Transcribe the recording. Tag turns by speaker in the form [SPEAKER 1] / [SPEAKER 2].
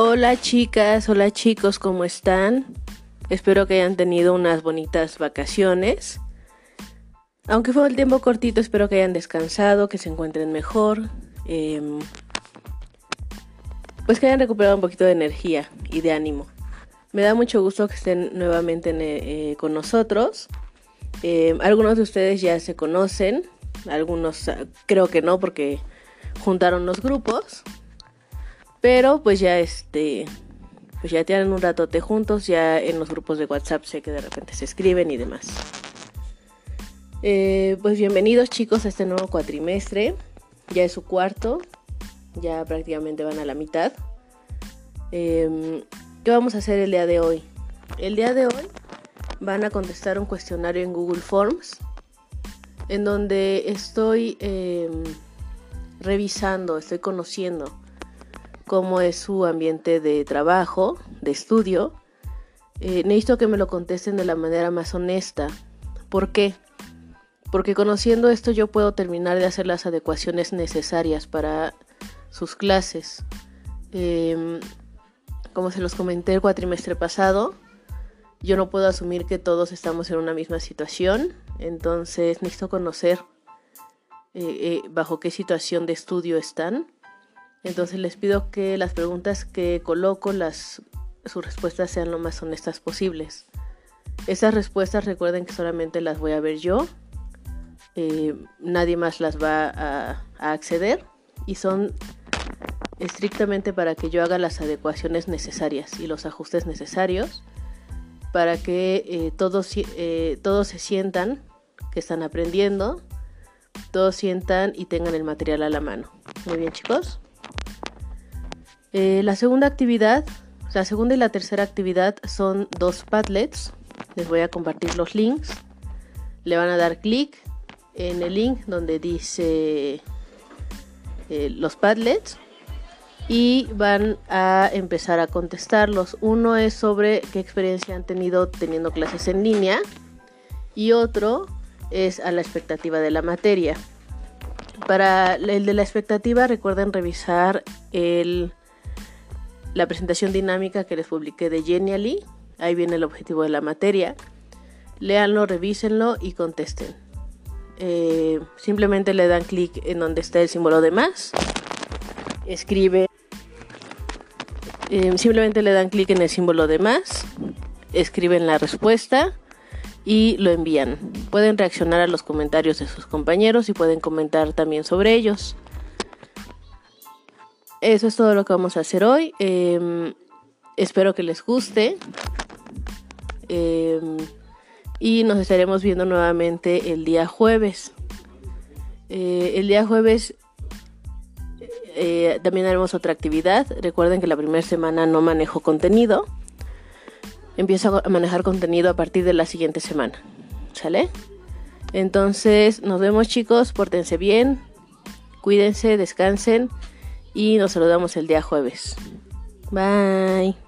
[SPEAKER 1] Hola chicas, hola chicos, ¿cómo están? Espero que hayan tenido unas bonitas vacaciones. Aunque fue el tiempo cortito, espero que hayan descansado, que se encuentren mejor. Em, pues que hayan recuperado un poquito de energía y de ánimo. Me da mucho gusto que estén nuevamente eh, con nosotros. Em, algunos de ustedes ya se conocen, algunos ah, creo que no porque juntaron los grupos. Pero pues ya este pues ya tienen un ratote juntos, ya en los grupos de WhatsApp sé que de repente se escriben y demás. Eh, pues bienvenidos chicos a este nuevo cuatrimestre. Ya es su cuarto, ya prácticamente van a la mitad. Em, ¿Qué vamos a hacer el día de hoy? El día de hoy van a contestar un cuestionario en Google Forms, en donde estoy em, revisando, estoy conociendo cómo es su ambiente de trabajo, de estudio, eh, necesito que me lo contesten de la manera más honesta. ¿Por qué? Porque conociendo esto yo puedo terminar de hacer las adecuaciones necesarias para sus clases. Em, como se los comenté el cuatrimestre pasado, yo no puedo asumir que todos estamos en una misma situación, entonces necesito conocer eh, eh, bajo qué situación de estudio están entonces les pido que las preguntas que coloco, las, sus respuestas sean lo más honestas posibles. Esas respuestas recuerden que solamente las voy a ver yo, eh, nadie más las va a, acceder y son estrictamente para que yo haga las adecuaciones necesarias y los ajustes necesarios para que eh, todos, eh, todos se sientan que están aprendiendo, todos sientan y tengan el material a la mano. Muy bien chicos. Eh, la segunda actividad, la segunda y la tercera actividad son dos Padlets. Les voy a compartir los links. Le van a dar clic en el link donde dice eh, los Padlets y van a empezar a contestarlos. Uno es sobre qué experiencia han tenido teniendo clases en línea y otro es a la expectativa de la materia. Para el de la expectativa recuerden revisar el la presentación dinámica que les publiqué de Genially. Ahí viene el objetivo de la materia. Léanlo, revísenlo y contesten. Eh, simplemente le dan clic en donde está el símbolo de más. Escribe. Eh, simplemente le dan clic en el símbolo de más. Escriben la respuesta y lo envían. Pueden reaccionar a los comentarios de sus compañeros y pueden comentar también sobre ellos. Eso es todo lo que vamos a hacer hoy. Em, espero que les guste. Em, y nos estaremos viendo nuevamente el día jueves. Eh, el día jueves eh, también haremos otra actividad. Recuerden que la primera semana no manejo contenido. Empiezo a manejar contenido a partir de la siguiente semana. ¿Sale? Entonces, nos vemos chicos, pórtense bien, cuídense, descansen y nos saludamos el día jueves. Bye.